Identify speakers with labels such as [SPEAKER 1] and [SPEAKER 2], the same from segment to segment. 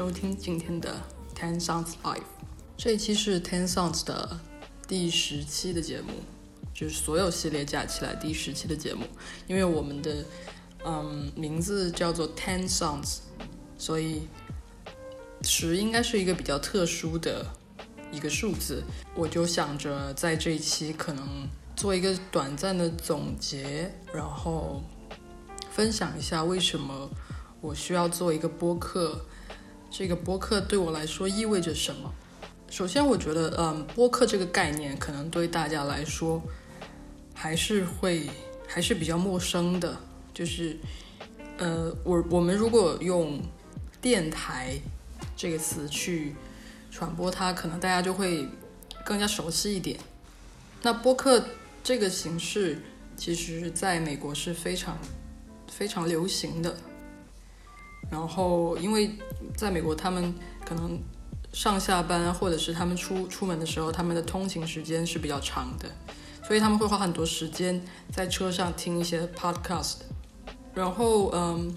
[SPEAKER 1] 收听今天的 Ten Sounds Live。这一期是 Ten Sounds 的第十期的节目，就是所有系列加起来第十期的节目。因为我们的嗯名字叫做 Ten Sounds，所以十应该是一个比较特殊的一个数字。我就想着在这一期可能做一个短暂的总结，然后分享一下为什么。我需要做一个播客，这个播客对我来说意味着什么？首先，我觉得，嗯，播客这个概念可能对大家来说还是会还是比较陌生的。就是，呃，我我们如果用电台这个词去传播它，可能大家就会更加熟悉一点。那播客这个形式，其实在美国是非常非常流行的。然后，因为在美国，他们可能上下班或者是他们出出门的时候，他们的通勤时间是比较长的，所以他们会花很多时间在车上听一些 podcast。然后，嗯，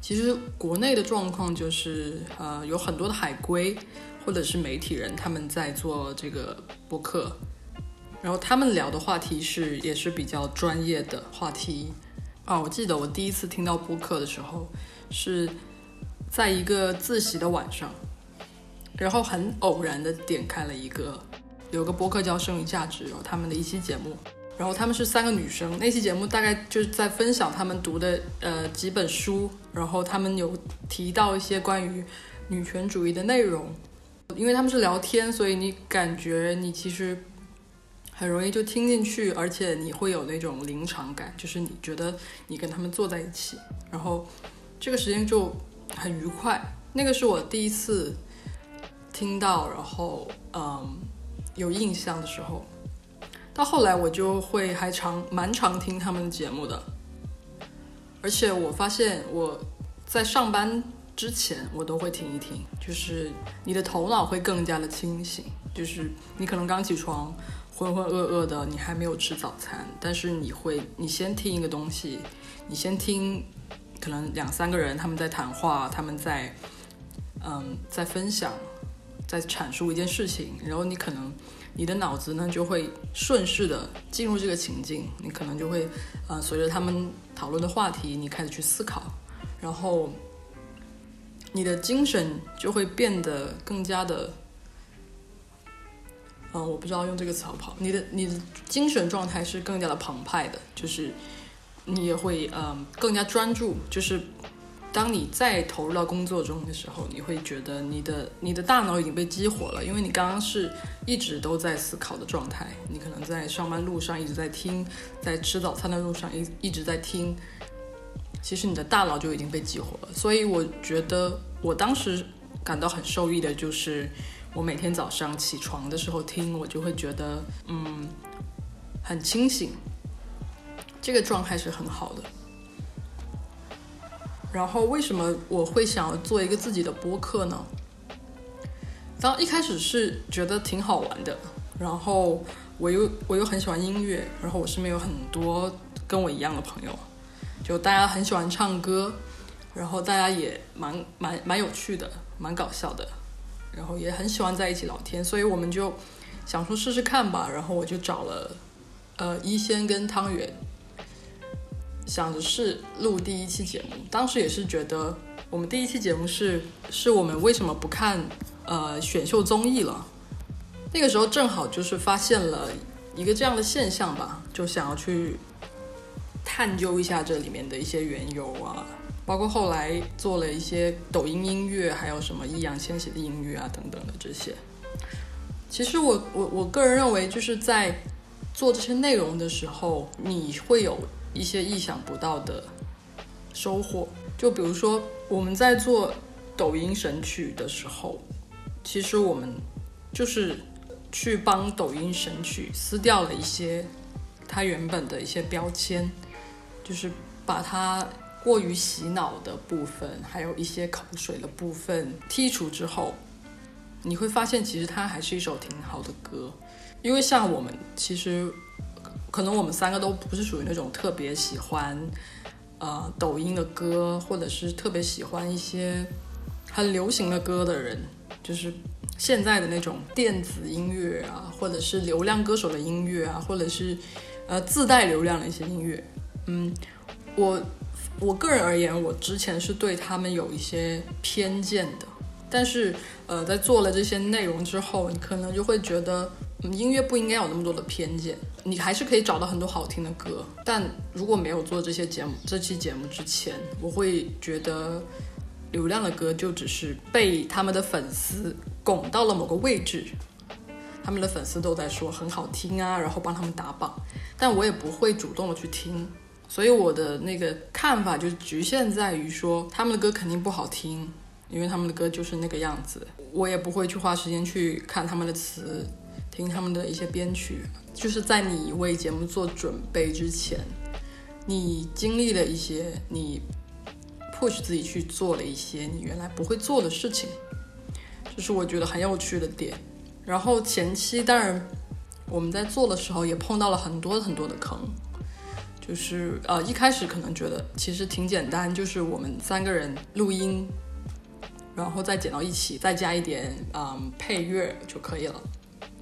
[SPEAKER 1] 其实国内的状况就是，呃，有很多的海归或者是媒体人他们在做这个播客，然后他们聊的话题是也是比较专业的话题。啊，我记得我第一次听到播客的时候。是在一个自习的晚上，然后很偶然的点开了一个，有个播客叫《剩余价值》，有他们的一期节目，然后他们是三个女生，那期节目大概就是在分享他们读的呃几本书，然后他们有提到一些关于女权主义的内容，因为他们是聊天，所以你感觉你其实很容易就听进去，而且你会有那种临场感，就是你觉得你跟他们坐在一起，然后。这个时间就很愉快，那个是我第一次听到，然后嗯有印象的时候。到后来我就会还常蛮常听他们的节目的，而且我发现我在上班之前我都会听一听，就是你的头脑会更加的清醒，就是你可能刚起床浑浑噩噩的，你还没有吃早餐，但是你会你先听一个东西，你先听。可能两三个人他们在谈话，他们在，嗯，在分享，在阐述一件事情，然后你可能你的脑子呢就会顺势的进入这个情境，你可能就会，呃，随着他们讨论的话题，你开始去思考，然后你的精神就会变得更加的，嗯，我不知道用这个词好不好，你的你的精神状态是更加的澎湃的，就是。你也会嗯更加专注，就是当你再投入到工作中的时候，你会觉得你的你的大脑已经被激活了，因为你刚刚是一直都在思考的状态，你可能在上班路上一直在听，在吃早餐的路上一一直在听，其实你的大脑就已经被激活了。所以我觉得我当时感到很受益的就是，我每天早上起床的时候听，我就会觉得嗯很清醒。这个状态是很好的。然后为什么我会想要做一个自己的播客呢？当一开始是觉得挺好玩的，然后我又我又很喜欢音乐，然后我身边有很多跟我一样的朋友，就大家很喜欢唱歌，然后大家也蛮蛮蛮有趣的，蛮搞笑的，然后也很喜欢在一起聊天，所以我们就想说试试看吧。然后我就找了呃一仙跟汤圆。想着是录第一期节目，当时也是觉得我们第一期节目是是我们为什么不看呃选秀综艺了？那个时候正好就是发现了一个这样的现象吧，就想要去探究一下这里面的一些缘由啊，包括后来做了一些抖音音乐，还有什么易烊千玺的音乐啊等等的这些。其实我我我个人认为就是在做这些内容的时候，你会有。一些意想不到的收获，就比如说我们在做抖音神曲的时候，其实我们就是去帮抖音神曲撕掉了一些它原本的一些标签，就是把它过于洗脑的部分，还有一些口水的部分剔除之后，你会发现其实它还是一首挺好的歌，因为像我们其实。可能我们三个都不是属于那种特别喜欢，呃，抖音的歌，或者是特别喜欢一些很流行的歌的人，就是现在的那种电子音乐啊，或者是流量歌手的音乐啊，或者是呃自带流量的一些音乐，嗯，我我个人而言，我之前是对他们有一些偏见的，但是呃，在做了这些内容之后，你可能就会觉得。音乐不应该有那么多的偏见，你还是可以找到很多好听的歌。但如果没有做这些节目，这期节目之前，我会觉得流量的歌就只是被他们的粉丝拱到了某个位置，他们的粉丝都在说很好听啊，然后帮他们打榜，但我也不会主动的去听。所以我的那个看法就局限在于说，他们的歌肯定不好听，因为他们的歌就是那个样子。我也不会去花时间去看他们的词。听他们的一些编曲，就是在你为节目做准备之前，你经历了一些，你 push 自己去做了一些你原来不会做的事情，这是我觉得很有趣的点。然后前期当然我们在做的时候也碰到了很多很多的坑，就是呃一开始可能觉得其实挺简单，就是我们三个人录音，然后再剪到一起，再加一点嗯配乐就可以了。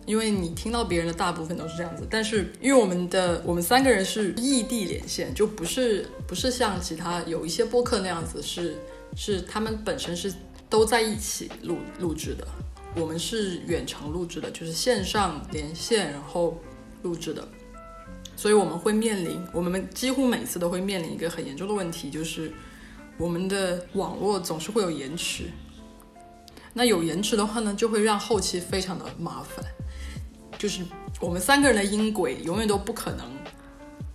[SPEAKER 1] 因为你听到别人的大部分都是这样子，但是因为我们的我们三个人是异地连线，就不是不是像其他有一些播客那样子，是是他们本身是都在一起录录制的，我们是远程录制的，就是线上连线然后录制的，所以我们会面临我们几乎每次都会面临一个很严重的问题，就是我们的网络总是会有延迟，那有延迟的话呢，就会让后期非常的麻烦。就是我们三个人的音轨永远都不可能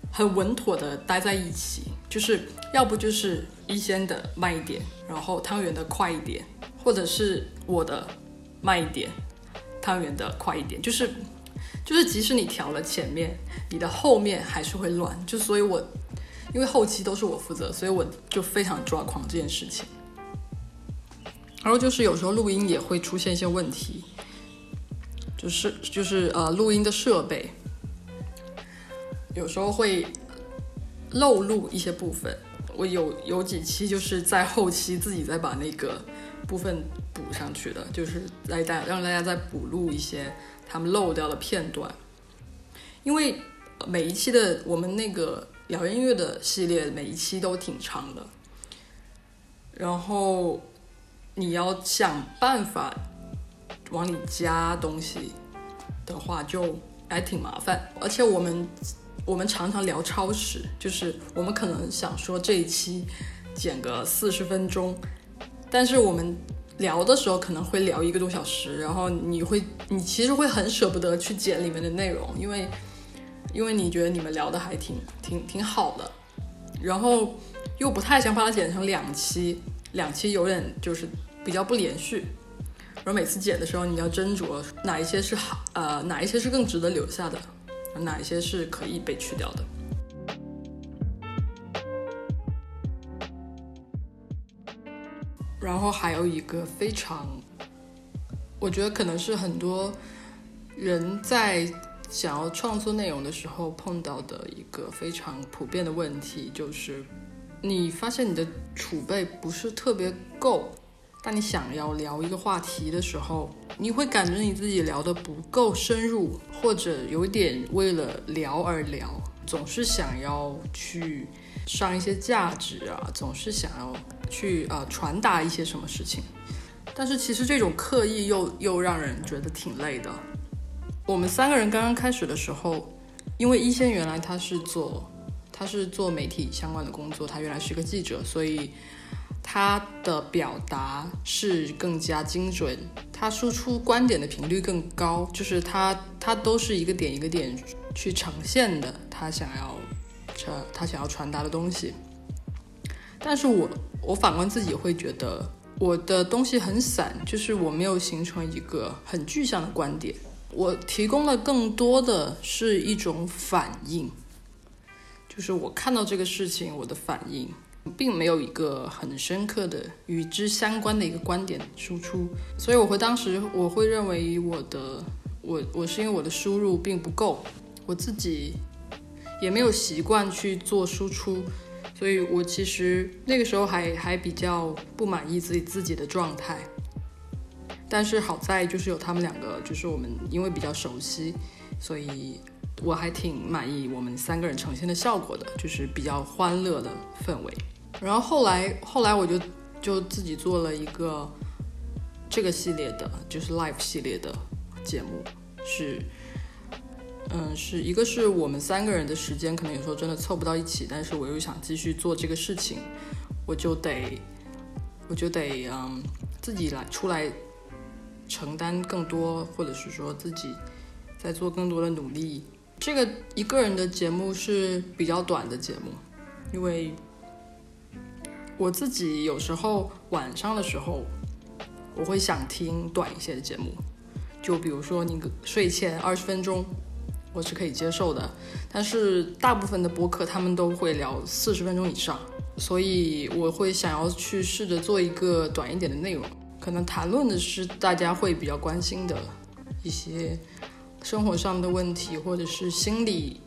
[SPEAKER 1] 很稳妥的待在一起，就是要不就是一仙的慢一点，然后汤圆的快一点，或者是我的慢一点，汤圆的快一点，就是就是即使你调了前面，你的后面还是会乱。就所以，我因为后期都是我负责，所以我就非常抓狂这件事情。然后就是有时候录音也会出现一些问题。就是就是呃，录音的设备有时候会漏录一些部分。我有有几期就是在后期自己再把那个部分补上去的，就是来大让大家再补录一些他们漏掉的片段。因为每一期的我们那个聊音乐的系列，每一期都挺长的，然后你要想办法。往里加东西的话，就还挺麻烦。而且我们我们常常聊超时，就是我们可能想说这一期剪个四十分钟，但是我们聊的时候可能会聊一个多小时，然后你会你其实会很舍不得去剪里面的内容，因为因为你觉得你们聊的还挺挺挺好的，然后又不太想把它剪成两期，两期有点就是比较不连续。然后每次剪的时候，你要斟酌哪一些是好，呃，哪一些是更值得留下的，哪一些是可以被去掉的。然后还有一个非常，我觉得可能是很多人在想要创作内容的时候碰到的一个非常普遍的问题，就是你发现你的储备不是特别够。当你想要聊一个话题的时候，你会感觉你自己聊得不够深入，或者有点为了聊而聊，总是想要去上一些价值啊，总是想要去呃传达一些什么事情。但是其实这种刻意又又让人觉得挺累的。我们三个人刚刚开始的时候，因为一仙原来他是做他是做媒体相关的工作，他原来是个记者，所以。他的表达是更加精准，他输出观点的频率更高，就是他他都是一个点一个点去呈现的，他想要传他想要传达的东西。但是我我反观自己会觉得我的东西很散，就是我没有形成一个很具象的观点，我提供了更多的是一种反应，就是我看到这个事情我的反应。并没有一个很深刻的与之相关的一个观点输出，所以我会当时我会认为我的我我是因为我的输入并不够，我自己也没有习惯去做输出，所以我其实那个时候还还比较不满意自己自己的状态。但是好在就是有他们两个，就是我们因为比较熟悉，所以我还挺满意我们三个人呈现的效果的，就是比较欢乐的氛围。然后后来后来我就就自己做了一个这个系列的，就是 live 系列的节目，是嗯是一个是我们三个人的时间可能有时候真的凑不到一起，但是我又想继续做这个事情，我就得我就得嗯自己来出来。承担更多，或者是说自己在做更多的努力。这个一个人的节目是比较短的节目，因为我自己有时候晚上的时候，我会想听短一些的节目，就比如说你睡前二十分钟，我是可以接受的。但是大部分的播客他们都会聊四十分钟以上，所以我会想要去试着做一个短一点的内容。可能谈论的是大家会比较关心的一些生活上的问题，或者是心理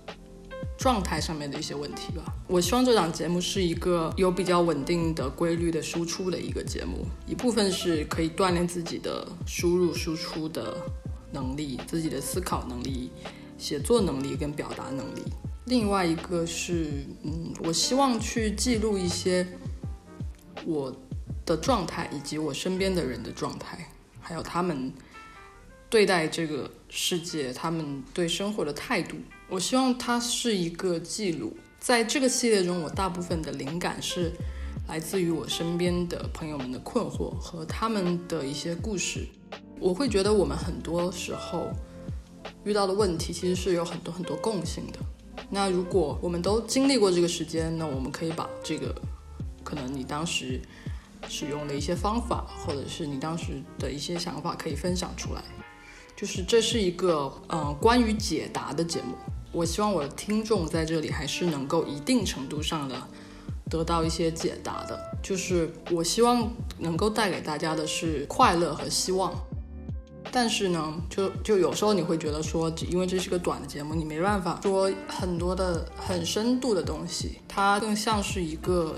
[SPEAKER 1] 状态上面的一些问题吧。我希望这档节目是一个有比较稳定的、规律的输出的一个节目。一部分是可以锻炼自己的输入输出的能力，自己的思考能力、写作能力跟表达能力。另外一个是，嗯，我希望去记录一些我。的状态，以及我身边的人的状态，还有他们对待这个世界、他们对生活的态度，我希望它是一个记录。在这个系列中，我大部分的灵感是来自于我身边的朋友们的困惑和他们的一些故事。我会觉得我们很多时候遇到的问题，其实是有很多很多共性的。那如果我们都经历过这个时间，那我们可以把这个可能你当时。使用的一些方法，或者是你当时的一些想法，可以分享出来。就是这是一个嗯关于解答的节目。我希望我的听众在这里还是能够一定程度上的得到一些解答的。就是我希望能够带给大家的是快乐和希望。但是呢，就就有时候你会觉得说，因为这是个短的节目，你没办法说很多的很深度的东西，它更像是一个。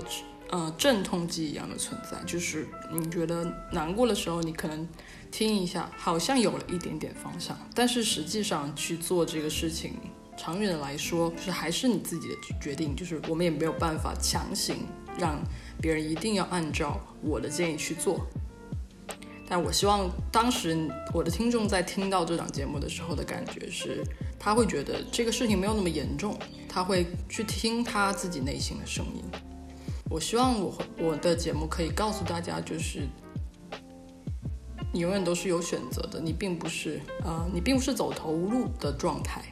[SPEAKER 1] 呃，镇痛剂一样的存在，就是你觉得难过的时候，你可能听一下，好像有了一点点方向。但是实际上去做这个事情，长远的来说，就是还是你自己的决定。就是我们也没有办法强行让别人一定要按照我的建议去做。但我希望当时我的听众在听到这档节目的时候的感觉是，他会觉得这个事情没有那么严重，他会去听他自己内心的声音。我希望我我的节目可以告诉大家，就是你永远都是有选择的，你并不是呃，你并不是走投无路的状态，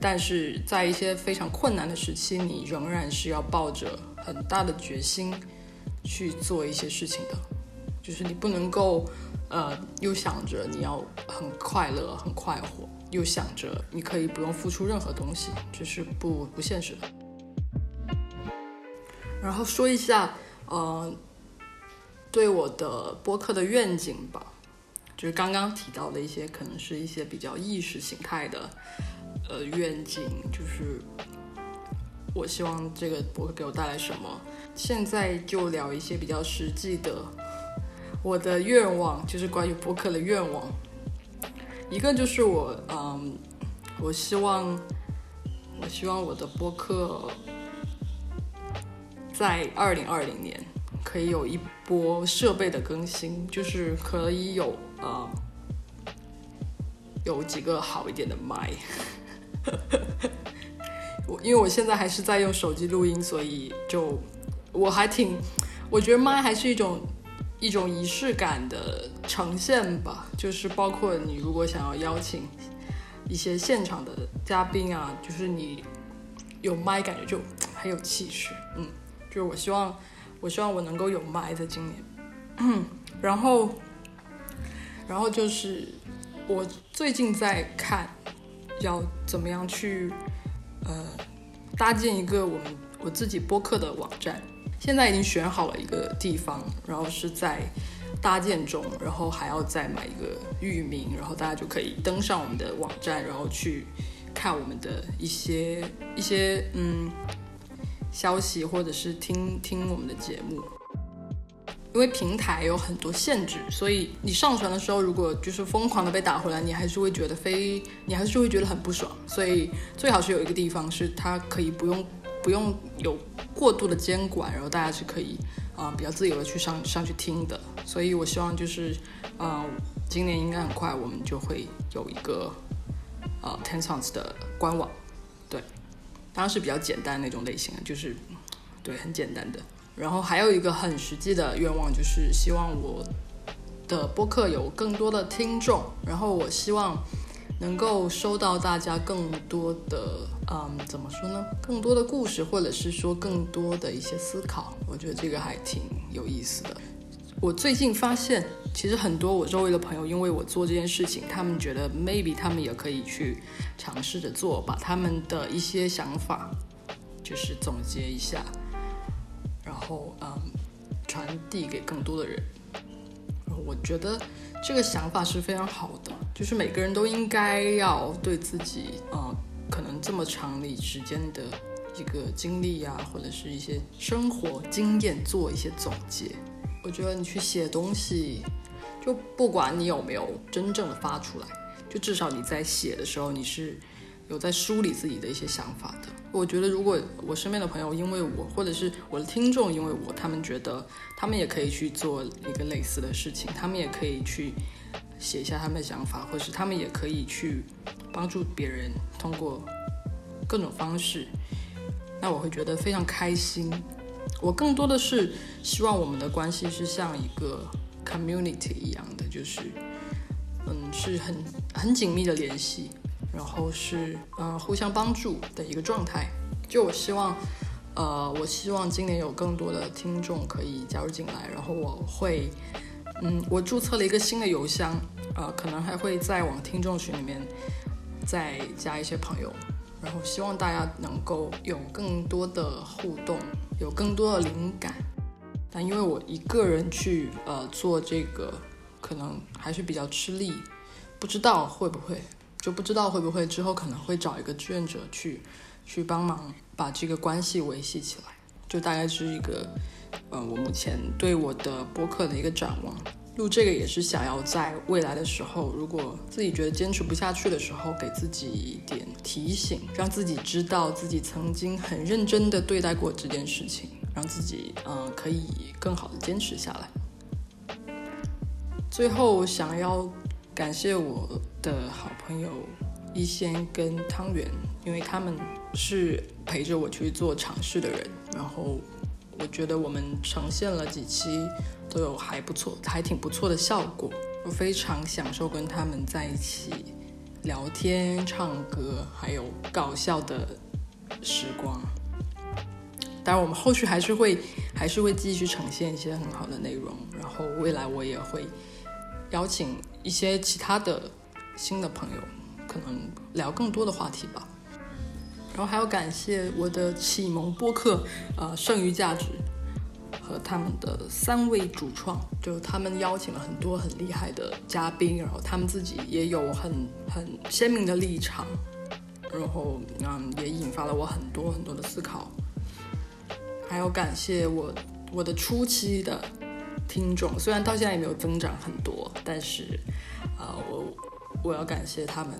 [SPEAKER 1] 但是在一些非常困难的时期，你仍然是要抱着很大的决心去做一些事情的，就是你不能够呃，又想着你要很快乐、很快活，又想着你可以不用付出任何东西，这是不不现实的。然后说一下，呃，对我的播客的愿景吧，就是刚刚提到的一些，可能是一些比较意识形态的，呃，愿景，就是我希望这个播客给我带来什么。现在就聊一些比较实际的，我的愿望就是关于播客的愿望。一个就是我，嗯，我希望，我希望我的播客。在二零二零年，可以有一波设备的更新，就是可以有呃有几个好一点的麦。我因为我现在还是在用手机录音，所以就我还挺，我觉得麦还是一种一种仪式感的呈现吧。就是包括你如果想要邀请一些现场的嘉宾啊，就是你有麦，感觉就很有气势，嗯。就是我希望，我希望我能够有麦在今年，然后，然后就是我最近在看，要怎么样去呃搭建一个我们我自己播客的网站，现在已经选好了一个地方，然后是在搭建中，然后还要再买一个域名，然后大家就可以登上我们的网站，然后去看我们的一些一些嗯。消息或者是听听我们的节目。因为平台有很多限制，所以你上传的时候，如果就是疯狂的被打回来，你还是会觉得非，你还是会觉得很不爽。所以最好是有一个地方是它可以不用不用有过度的监管，然后大家是可以啊比较自由的去上上去听的。所以我希望就是啊，今年应该很快我们就会有一个呃 Ten Songs 的官网，对，当然是比较简单那种类型，就是对很简单的。然后还有一个很实际的愿望，就是希望我的播客有更多的听众。然后我希望能够收到大家更多的，嗯，怎么说呢？更多的故事，或者是说更多的一些思考。我觉得这个还挺有意思的。我最近发现，其实很多我周围的朋友，因为我做这件事情，他们觉得 maybe 他们也可以去尝试着做，把他们的一些想法，就是总结一下。然后，嗯，传递给更多的人。我觉得这个想法是非常好的，就是每个人都应该要对自己，呃，可能这么长的时间的一个经历呀，或者是一些生活经验做一些总结。我觉得你去写东西，就不管你有没有真正的发出来，就至少你在写的时候，你是。有在梳理自己的一些想法的。我觉得，如果我身边的朋友因为我，或者是我的听众因为我，他们觉得他们也可以去做一个类似的事情，他们也可以去写一下他们的想法，或是他们也可以去帮助别人，通过各种方式，那我会觉得非常开心。我更多的是希望我们的关系是像一个 community 一样的，就是嗯，是很很紧密的联系。然后是呃互相帮助的一个状态。就我希望，呃，我希望今年有更多的听众可以加入进来。然后我会，嗯，我注册了一个新的邮箱，呃，可能还会再往听众群里面再加一些朋友。然后希望大家能够有更多的互动，有更多的灵感。但因为我一个人去呃做这个，可能还是比较吃力，不知道会不会。就不知道会不会之后可能会找一个志愿者去，去帮忙把这个关系维系起来。就大概是一个，呃，我目前对我的播客的一个展望。录这个也是想要在未来的时候，如果自己觉得坚持不下去的时候，给自己一点提醒，让自己知道自己曾经很认真的对待过这件事情，让自己嗯可以更好的坚持下来。最后想要。感谢我的好朋友一仙跟汤圆，因为他们是陪着我去做尝试的人。然后我觉得我们呈现了几期都有还不错，还挺不错的效果。我非常享受跟他们在一起聊天、唱歌，还有搞笑的时光。当然，我们后续还是会还是会继续呈现一些很好的内容。然后未来我也会。邀请一些其他的新的朋友，可能聊更多的话题吧。然后还要感谢我的启蒙播客，呃，剩余价值他们的三位主创，就他们邀请了很多很厉害的嘉宾，然后他们自己也有很很鲜明的立场，然后嗯，也引发了我很多很多的思考。还要感谢我我的初期的。听众虽然到现在也没有增长很多，但是，呃，我我要感谢他们，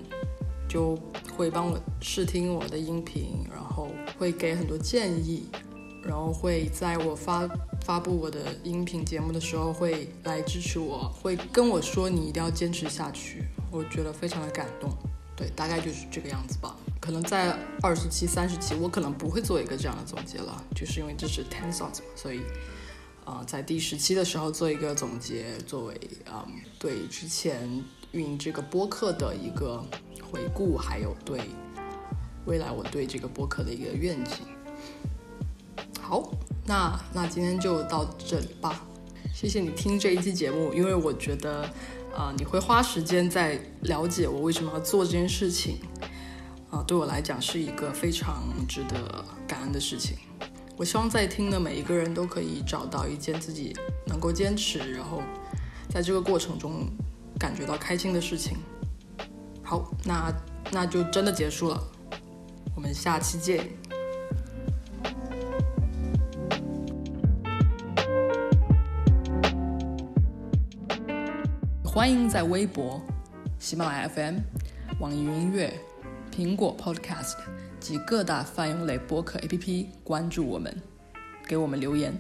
[SPEAKER 1] 就会帮我试听我的音频，然后会给很多建议，然后会在我发发布我的音频节目的时候会来支持我，会跟我说你一定要坚持下去，我觉得非常的感动。对，大概就是这个样子吧。可能在二十期、三十期，我可能不会做一个这样的总结了，就是因为这是 ten songs，所以。啊，在第十期的时候做一个总结，作为啊对之前运营这个播客的一个回顾，还有对未来我对这个播客的一个愿景。好，那那今天就到这里吧。谢谢你听这一期节目，因为我觉得啊你会花时间在了解我为什么要做这件事情，啊对我来讲是一个非常值得感恩的事情。我希望在听的每一个人都可以找到一件自己能够坚持，然后在这个过程中感觉到开心的事情。好，那那就真的结束了，我们下期见。欢迎在微博、喜马拉雅 FM、网易云音乐、苹果 Podcast 及各大泛用类播客 APP 关注我们，给我们留言。